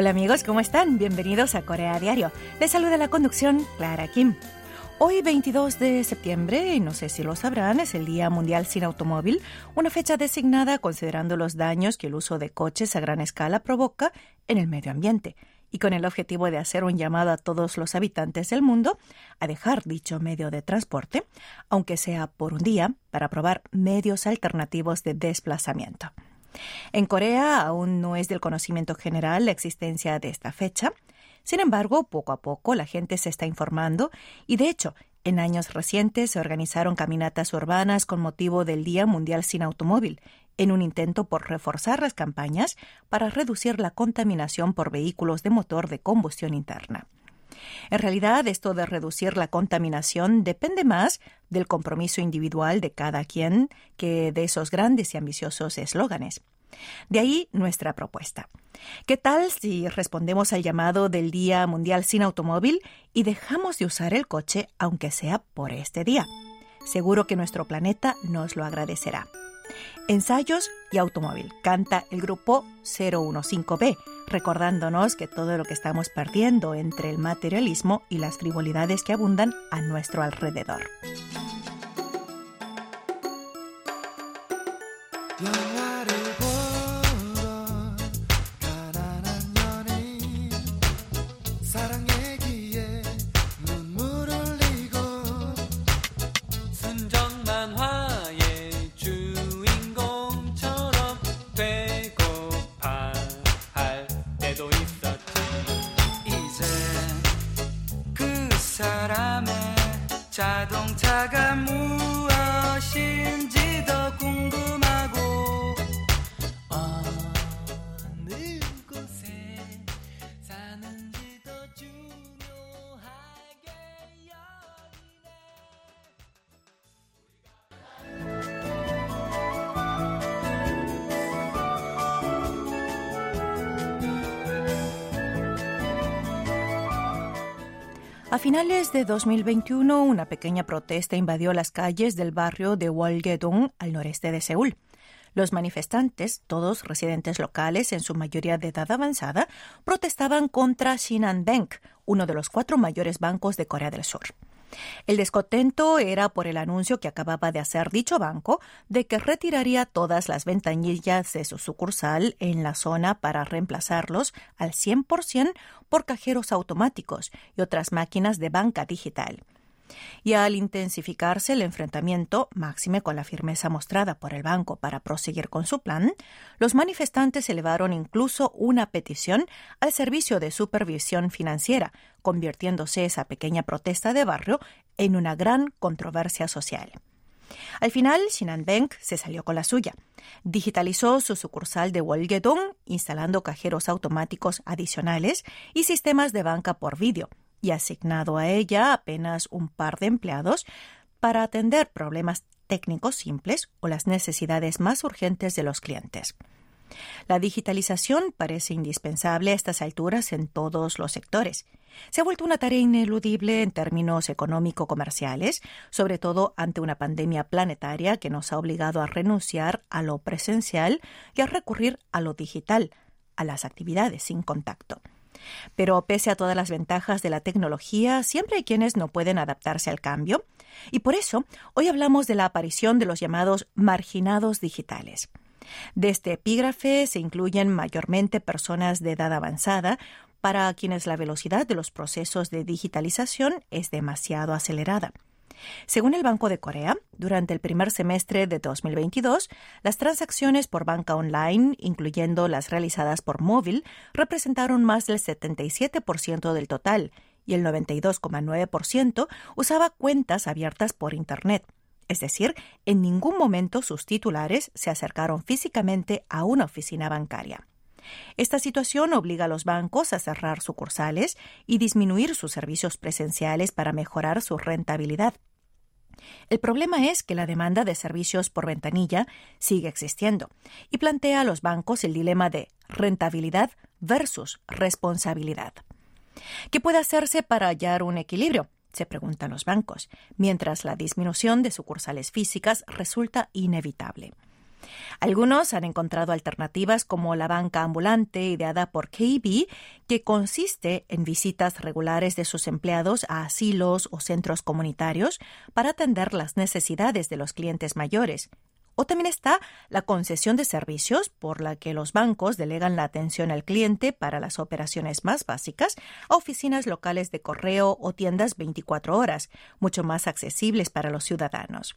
Hola amigos, ¿cómo están? Bienvenidos a Corea Diario. Les saluda la conducción Clara Kim. Hoy 22 de septiembre, y no sé si lo sabrán, es el Día Mundial sin Automóvil, una fecha designada considerando los daños que el uso de coches a gran escala provoca en el medio ambiente y con el objetivo de hacer un llamado a todos los habitantes del mundo a dejar dicho medio de transporte, aunque sea por un día, para probar medios alternativos de desplazamiento. En Corea aún no es del conocimiento general la existencia de esta fecha. Sin embargo, poco a poco la gente se está informando y, de hecho, en años recientes se organizaron caminatas urbanas con motivo del Día Mundial sin Automóvil, en un intento por reforzar las campañas para reducir la contaminación por vehículos de motor de combustión interna. En realidad, esto de reducir la contaminación depende más del compromiso individual de cada quien que de esos grandes y ambiciosos eslóganes. De ahí nuestra propuesta. ¿Qué tal si respondemos al llamado del Día Mundial sin Automóvil y dejamos de usar el coche aunque sea por este día? Seguro que nuestro planeta nos lo agradecerá. Ensayos y automóvil. Canta el grupo 015B, recordándonos que todo lo que estamos perdiendo entre el materialismo y las frivolidades que abundan a nuestro alrededor. 打动他干木的心。Finales de 2021, una pequeña protesta invadió las calles del barrio de Wolgedong, al noreste de Seúl. Los manifestantes, todos residentes locales, en su mayoría de edad avanzada, protestaban contra Shinhan Bank, uno de los cuatro mayores bancos de Corea del Sur. El descontento era por el anuncio que acababa de hacer dicho banco de que retiraría todas las ventanillas de su sucursal en la zona para reemplazarlos al 100% por cajeros automáticos y otras máquinas de banca digital. Y al intensificarse el enfrentamiento, máxime con la firmeza mostrada por el banco para proseguir con su plan, los manifestantes elevaron incluso una petición al Servicio de Supervisión Financiera, convirtiéndose esa pequeña protesta de barrio en una gran controversia social. Al final, Shinhan Bank se salió con la suya. Digitalizó su sucursal de Wolgedong, instalando cajeros automáticos adicionales y sistemas de banca por vídeo, y asignado a ella apenas un par de empleados para atender problemas técnicos simples o las necesidades más urgentes de los clientes. La digitalización parece indispensable a estas alturas en todos los sectores. Se ha vuelto una tarea ineludible en términos económico-comerciales, sobre todo ante una pandemia planetaria que nos ha obligado a renunciar a lo presencial y a recurrir a lo digital, a las actividades sin contacto. Pero pese a todas las ventajas de la tecnología, siempre hay quienes no pueden adaptarse al cambio. Y por eso, hoy hablamos de la aparición de los llamados marginados digitales. De este epígrafe se incluyen mayormente personas de edad avanzada, para quienes la velocidad de los procesos de digitalización es demasiado acelerada. Según el Banco de Corea, durante el primer semestre de 2022, las transacciones por banca online, incluyendo las realizadas por móvil, representaron más del 77% del total y el 92,9% usaba cuentas abiertas por Internet. Es decir, en ningún momento sus titulares se acercaron físicamente a una oficina bancaria. Esta situación obliga a los bancos a cerrar sucursales y disminuir sus servicios presenciales para mejorar su rentabilidad. El problema es que la demanda de servicios por ventanilla sigue existiendo y plantea a los bancos el dilema de rentabilidad versus responsabilidad. ¿Qué puede hacerse para hallar un equilibrio? se preguntan los bancos, mientras la disminución de sucursales físicas resulta inevitable. Algunos han encontrado alternativas como la banca ambulante ideada por KB, que consiste en visitas regulares de sus empleados a asilos o centros comunitarios para atender las necesidades de los clientes mayores. O también está la concesión de servicios, por la que los bancos delegan la atención al cliente para las operaciones más básicas a oficinas locales de correo o tiendas 24 horas, mucho más accesibles para los ciudadanos.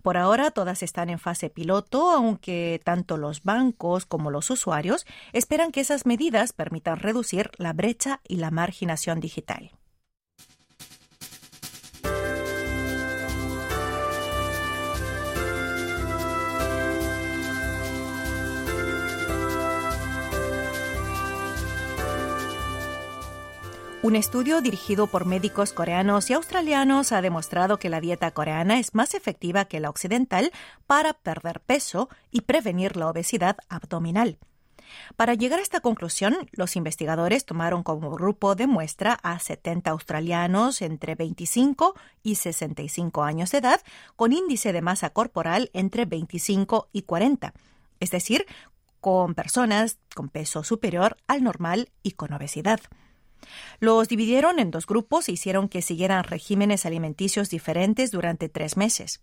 Por ahora todas están en fase piloto, aunque tanto los bancos como los usuarios esperan que esas medidas permitan reducir la brecha y la marginación digital. Un estudio dirigido por médicos coreanos y australianos ha demostrado que la dieta coreana es más efectiva que la occidental para perder peso y prevenir la obesidad abdominal. Para llegar a esta conclusión, los investigadores tomaron como grupo de muestra a 70 australianos entre 25 y 65 años de edad con índice de masa corporal entre 25 y 40, es decir, con personas con peso superior al normal y con obesidad. Los dividieron en dos grupos e hicieron que siguieran regímenes alimenticios diferentes durante tres meses.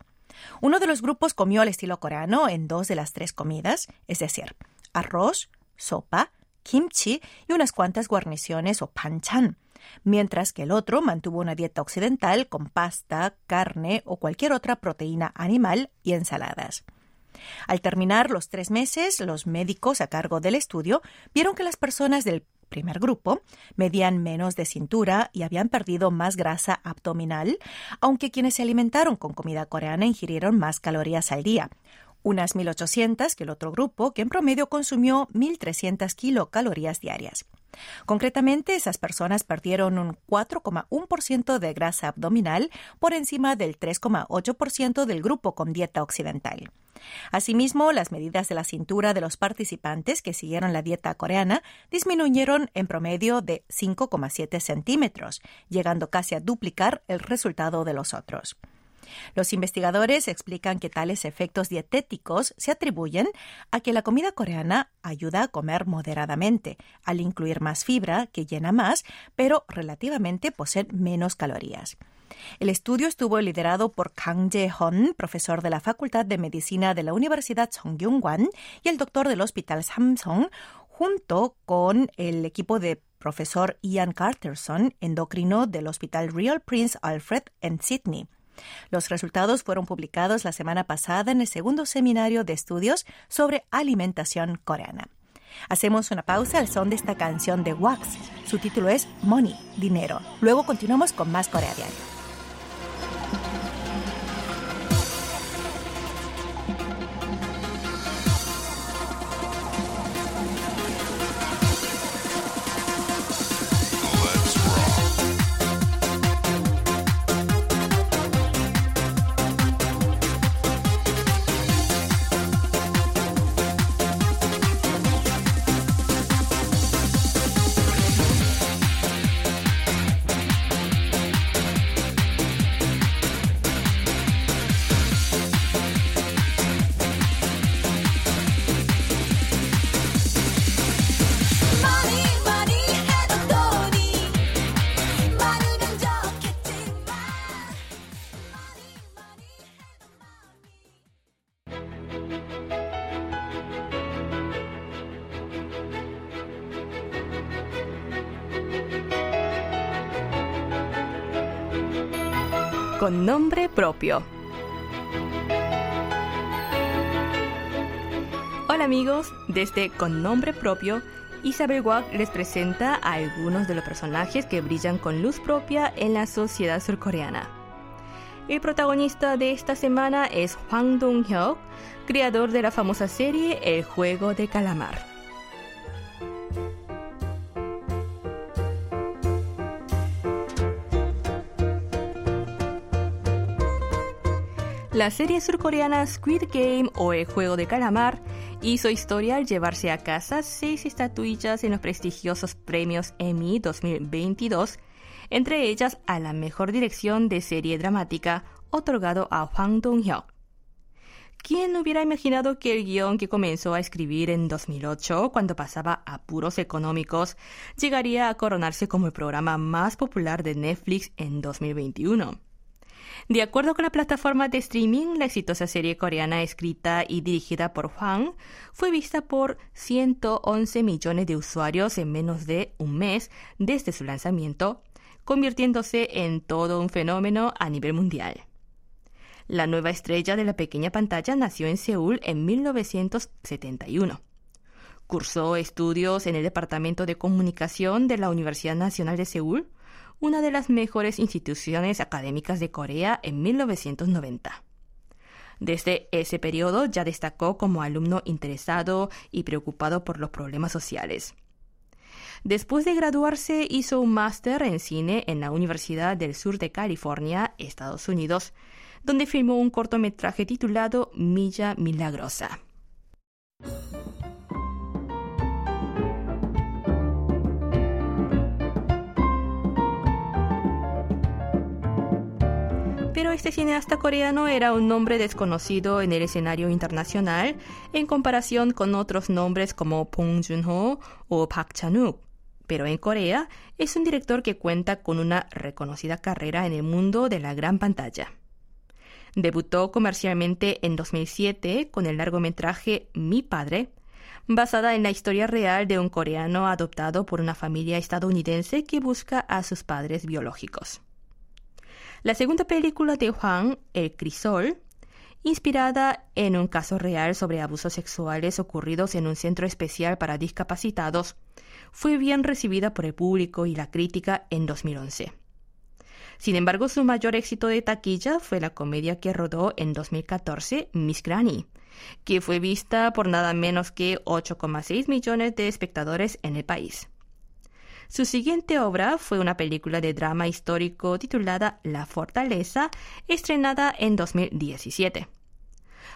Uno de los grupos comió al estilo coreano en dos de las tres comidas, es decir, arroz, sopa, kimchi y unas cuantas guarniciones o panchan, mientras que el otro mantuvo una dieta occidental con pasta, carne o cualquier otra proteína animal y ensaladas. Al terminar los tres meses, los médicos a cargo del estudio vieron que las personas del primer grupo medían menos de cintura y habían perdido más grasa abdominal, aunque quienes se alimentaron con comida coreana ingirieron más calorías al día, unas 1.800 que el otro grupo, que en promedio consumió 1.300 kilocalorías diarias. Concretamente, esas personas perdieron un 4,1% de grasa abdominal por encima del 3,8% del grupo con dieta occidental. Asimismo, las medidas de la cintura de los participantes que siguieron la dieta coreana disminuyeron en promedio de 5,7 centímetros, llegando casi a duplicar el resultado de los otros. Los investigadores explican que tales efectos dietéticos se atribuyen a que la comida coreana ayuda a comer moderadamente, al incluir más fibra, que llena más, pero relativamente posee menos calorías. El estudio estuvo liderado por Kang Jae-hon, profesor de la Facultad de Medicina de la Universidad Songyung-wan y el doctor del Hospital Samsung, junto con el equipo de profesor Ian Carterson, endocrino del Hospital Real Prince Alfred en Sydney. Los resultados fueron publicados la semana pasada en el segundo seminario de estudios sobre alimentación coreana. Hacemos una pausa al son de esta canción de Wax. Su título es Money, dinero. Luego continuamos con más Corea Diario. Con nombre propio. Hola amigos, desde Con nombre propio, Isabel Wack les presenta a algunos de los personajes que brillan con luz propia en la sociedad surcoreana. El protagonista de esta semana es Hwang Dong-hyuk, creador de la famosa serie El juego de calamar. La serie surcoreana Squid Game o El Juego de Calamar hizo historia al llevarse a casa seis estatuillas en los prestigiosos premios Emmy 2022, entre ellas a la mejor dirección de serie dramática otorgado a Hwang Dong-hyuk. ¿Quién hubiera imaginado que el guion que comenzó a escribir en 2008, cuando pasaba apuros económicos, llegaría a coronarse como el programa más popular de Netflix en 2021? De acuerdo con la plataforma de streaming, la exitosa serie coreana escrita y dirigida por Hwang fue vista por 111 millones de usuarios en menos de un mes desde su lanzamiento, convirtiéndose en todo un fenómeno a nivel mundial. La nueva estrella de la pequeña pantalla nació en Seúl en 1971. Cursó estudios en el Departamento de Comunicación de la Universidad Nacional de Seúl, una de las mejores instituciones académicas de Corea en 1990. Desde ese periodo ya destacó como alumno interesado y preocupado por los problemas sociales. Después de graduarse hizo un máster en cine en la Universidad del Sur de California, Estados Unidos, donde filmó un cortometraje titulado Milla Milagrosa. Pero este cineasta coreano era un nombre desconocido en el escenario internacional en comparación con otros nombres como Bong Joon-ho o Park Chan-wook. Pero en Corea es un director que cuenta con una reconocida carrera en el mundo de la gran pantalla. Debutó comercialmente en 2007 con el largometraje Mi Padre, basada en la historia real de un coreano adoptado por una familia estadounidense que busca a sus padres biológicos. La segunda película de Juan, El Crisol, inspirada en un caso real sobre abusos sexuales ocurridos en un centro especial para discapacitados, fue bien recibida por el público y la crítica en 2011. Sin embargo, su mayor éxito de taquilla fue la comedia que rodó en 2014, Miss Granny, que fue vista por nada menos que 8,6 millones de espectadores en el país. Su siguiente obra fue una película de drama histórico titulada La Fortaleza, estrenada en 2017.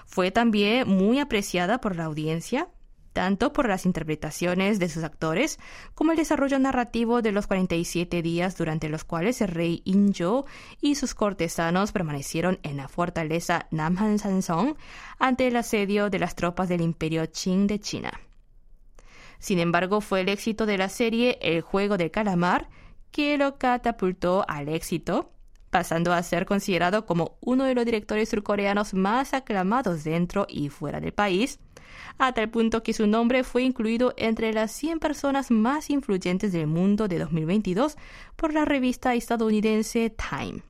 Fue también muy apreciada por la audiencia, tanto por las interpretaciones de sus actores como el desarrollo narrativo de los 47 días durante los cuales el rey Injo y sus cortesanos permanecieron en la fortaleza Namhan Sansong ante el asedio de las tropas del imperio Qing de China. Sin embargo, fue el éxito de la serie El juego del calamar que lo catapultó al éxito, pasando a ser considerado como uno de los directores surcoreanos más aclamados dentro y fuera del país, a tal punto que su nombre fue incluido entre las 100 personas más influyentes del mundo de 2022 por la revista estadounidense Time.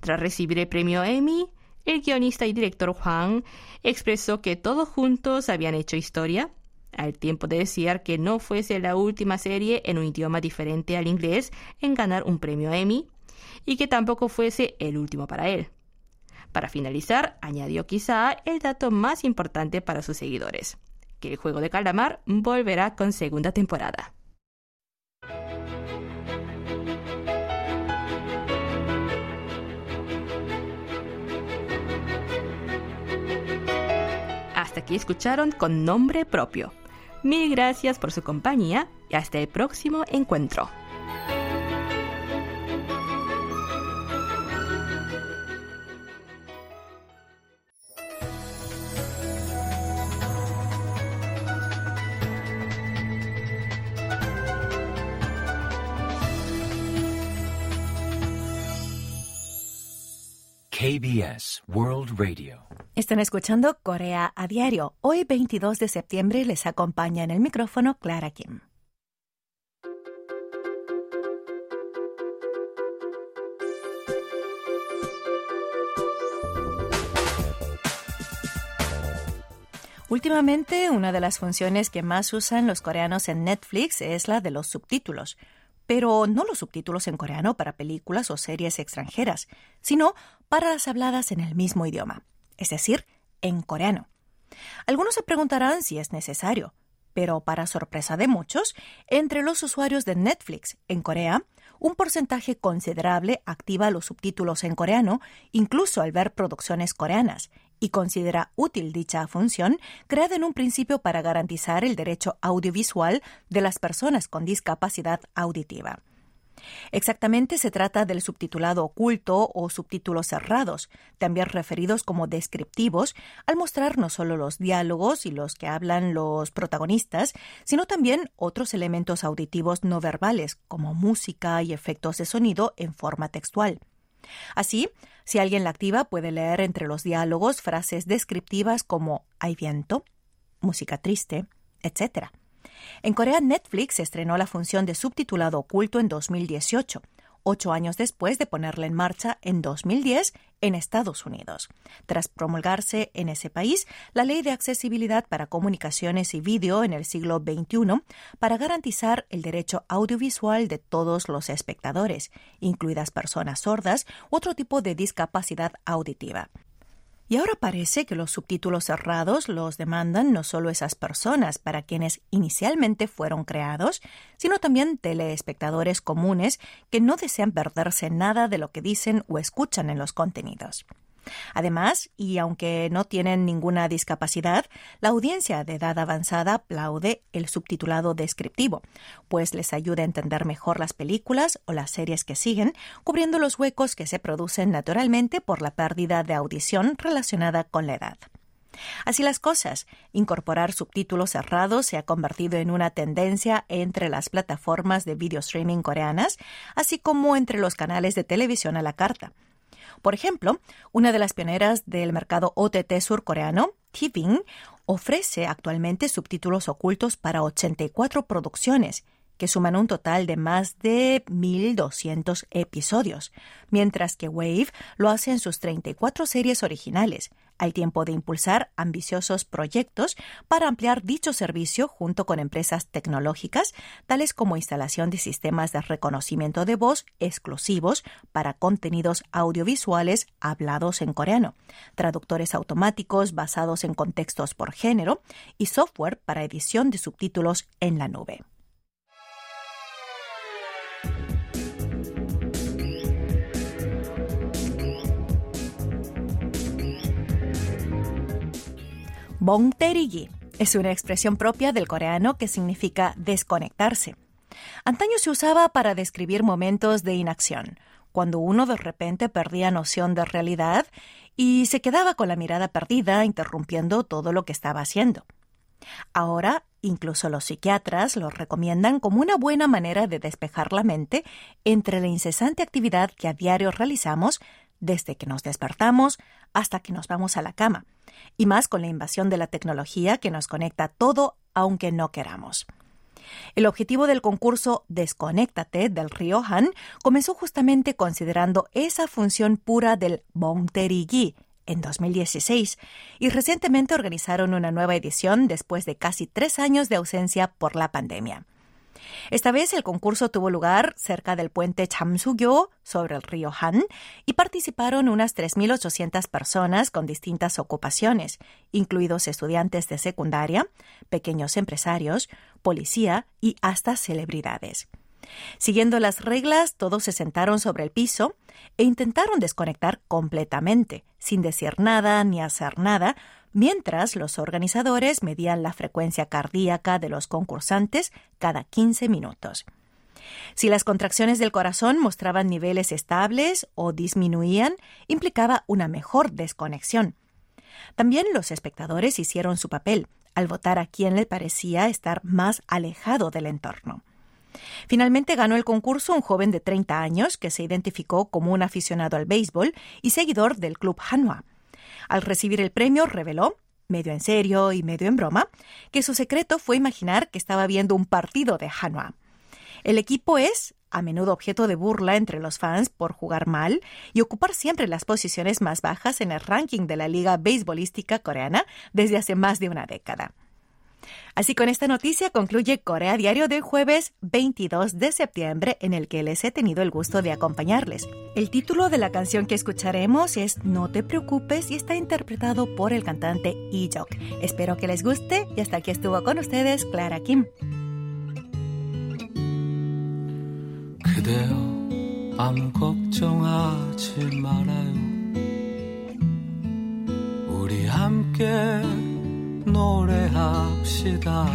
Tras recibir el premio Emmy, el guionista y director Juan expresó que todos juntos habían hecho historia, al tiempo de decir que no fuese la última serie en un idioma diferente al inglés en ganar un premio Emmy, y que tampoco fuese el último para él. Para finalizar, añadió quizá el dato más importante para sus seguidores, que el juego de calamar volverá con segunda temporada. Hasta aquí escucharon con nombre propio. Mil gracias por su compañía y hasta el próximo encuentro. KBS World Radio. Están escuchando Corea a diario. Hoy 22 de septiembre les acompaña en el micrófono Clara Kim. Últimamente, una de las funciones que más usan los coreanos en Netflix es la de los subtítulos pero no los subtítulos en coreano para películas o series extranjeras, sino para las habladas en el mismo idioma, es decir, en coreano. Algunos se preguntarán si es necesario, pero para sorpresa de muchos, entre los usuarios de Netflix en Corea, un porcentaje considerable activa los subtítulos en coreano, incluso al ver producciones coreanas, y considera útil dicha función, creada en un principio para garantizar el derecho audiovisual de las personas con discapacidad auditiva. Exactamente se trata del subtitulado oculto o subtítulos cerrados, también referidos como descriptivos, al mostrar no solo los diálogos y los que hablan los protagonistas, sino también otros elementos auditivos no verbales, como música y efectos de sonido en forma textual. Así, si alguien la activa, puede leer entre los diálogos frases descriptivas como hay viento, música triste, etc. En Corea, Netflix estrenó la función de subtitulado oculto en 2018, ocho años después de ponerla en marcha en 2010 en Estados Unidos, tras promulgarse en ese país la Ley de Accesibilidad para Comunicaciones y Vídeo en el siglo XXI para garantizar el derecho audiovisual de todos los espectadores, incluidas personas sordas u otro tipo de discapacidad auditiva. Y ahora parece que los subtítulos cerrados los demandan no solo esas personas para quienes inicialmente fueron creados, sino también telespectadores comunes que no desean perderse nada de lo que dicen o escuchan en los contenidos. Además, y aunque no tienen ninguna discapacidad, la audiencia de edad avanzada aplaude el subtitulado descriptivo, pues les ayuda a entender mejor las películas o las series que siguen, cubriendo los huecos que se producen naturalmente por la pérdida de audición relacionada con la edad. Así las cosas, incorporar subtítulos cerrados se ha convertido en una tendencia entre las plataformas de video streaming coreanas, así como entre los canales de televisión a la carta. Por ejemplo, una de las pioneras del mercado OTT surcoreano, TVING, ofrece actualmente subtítulos ocultos para 84 producciones, que suman un total de más de 1.200 episodios, mientras que Wave lo hace en sus 34 series originales, al tiempo de impulsar ambiciosos proyectos para ampliar dicho servicio junto con empresas tecnológicas, tales como instalación de sistemas de reconocimiento de voz exclusivos para contenidos audiovisuales hablados en coreano, traductores automáticos basados en contextos por género y software para edición de subtítulos en la nube. Bongterigi es una expresión propia del coreano que significa desconectarse. Antaño se usaba para describir momentos de inacción, cuando uno de repente perdía noción de realidad y se quedaba con la mirada perdida, interrumpiendo todo lo que estaba haciendo. Ahora, incluso los psiquiatras lo recomiendan como una buena manera de despejar la mente entre la incesante actividad que a diario realizamos desde que nos despertamos hasta que nos vamos a la cama, y más con la invasión de la tecnología que nos conecta todo aunque no queramos. El objetivo del concurso Desconéctate del río Han comenzó justamente considerando esa función pura del Bongterigi en 2016 y recientemente organizaron una nueva edición después de casi tres años de ausencia por la pandemia. Esta vez el concurso tuvo lugar cerca del puente Chamsugyo sobre el río Han y participaron unas 3.800 personas con distintas ocupaciones, incluidos estudiantes de secundaria, pequeños empresarios, policía y hasta celebridades. Siguiendo las reglas, todos se sentaron sobre el piso e intentaron desconectar completamente, sin decir nada ni hacer nada, mientras los organizadores medían la frecuencia cardíaca de los concursantes cada 15 minutos. Si las contracciones del corazón mostraban niveles estables o disminuían, implicaba una mejor desconexión. También los espectadores hicieron su papel al votar a quien le parecía estar más alejado del entorno. Finalmente ganó el concurso un joven de 30 años que se identificó como un aficionado al béisbol y seguidor del club Hanwha. Al recibir el premio reveló, medio en serio y medio en broma, que su secreto fue imaginar que estaba viendo un partido de Hanwha. El equipo es a menudo objeto de burla entre los fans por jugar mal y ocupar siempre las posiciones más bajas en el ranking de la Liga Beisbolística Coreana desde hace más de una década. Así con esta noticia concluye Corea Diario del jueves 22 de septiembre en el que les he tenido el gusto de acompañarles. El título de la canción que escucharemos es No te preocupes y está interpretado por el cantante Ijok. Espero que les guste y hasta aquí estuvo con ustedes Clara Kim. 노래합시다.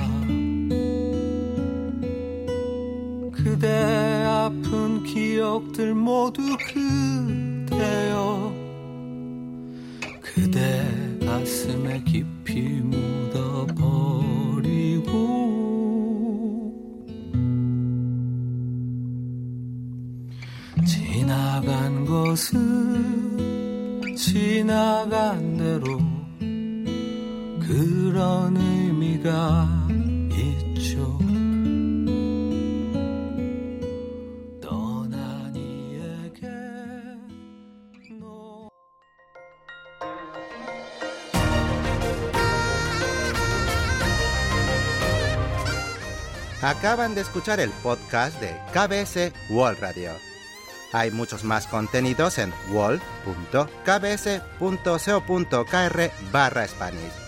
그대 아픈 기억들 모두 그대여 그대 가슴에 깊이 묻어버리고 지나간 것은 대로 그런 의미가 있죠. 떠난 이에게 너 Acaban de escuchar el podcast de KBS World Radio. Hay muchos más contenidos en wall.kbs.co.kr barra Spanish.